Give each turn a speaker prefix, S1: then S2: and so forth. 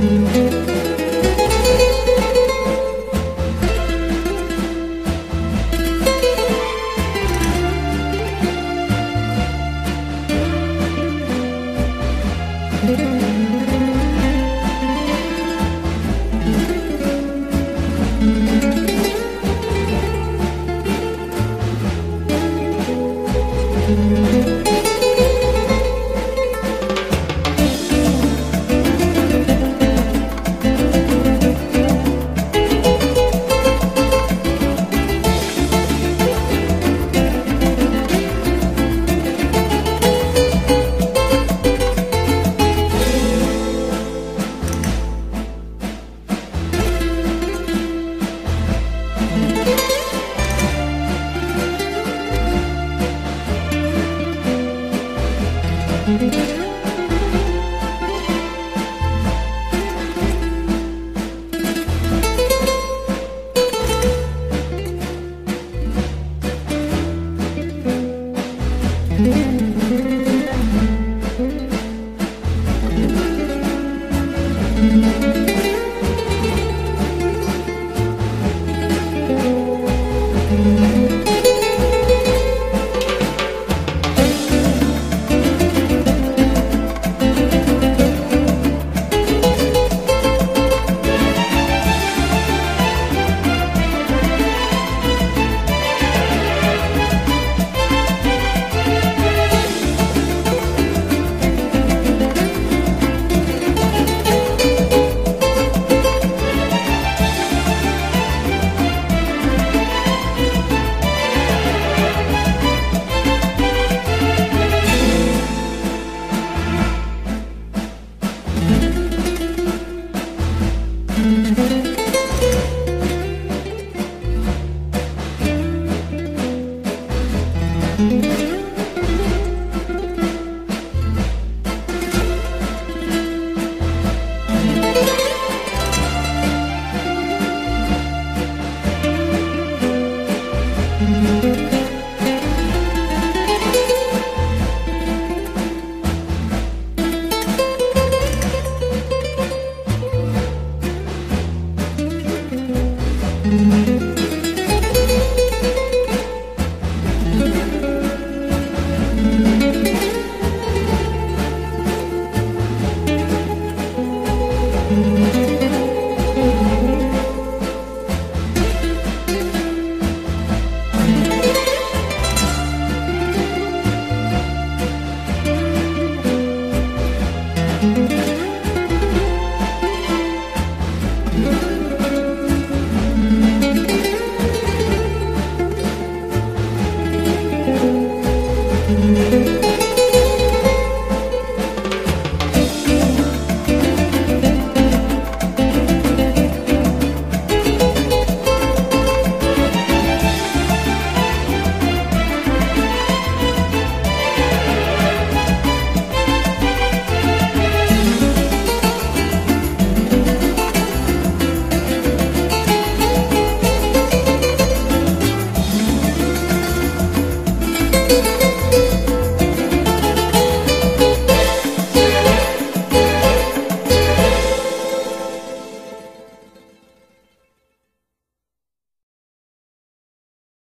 S1: Música Música thank you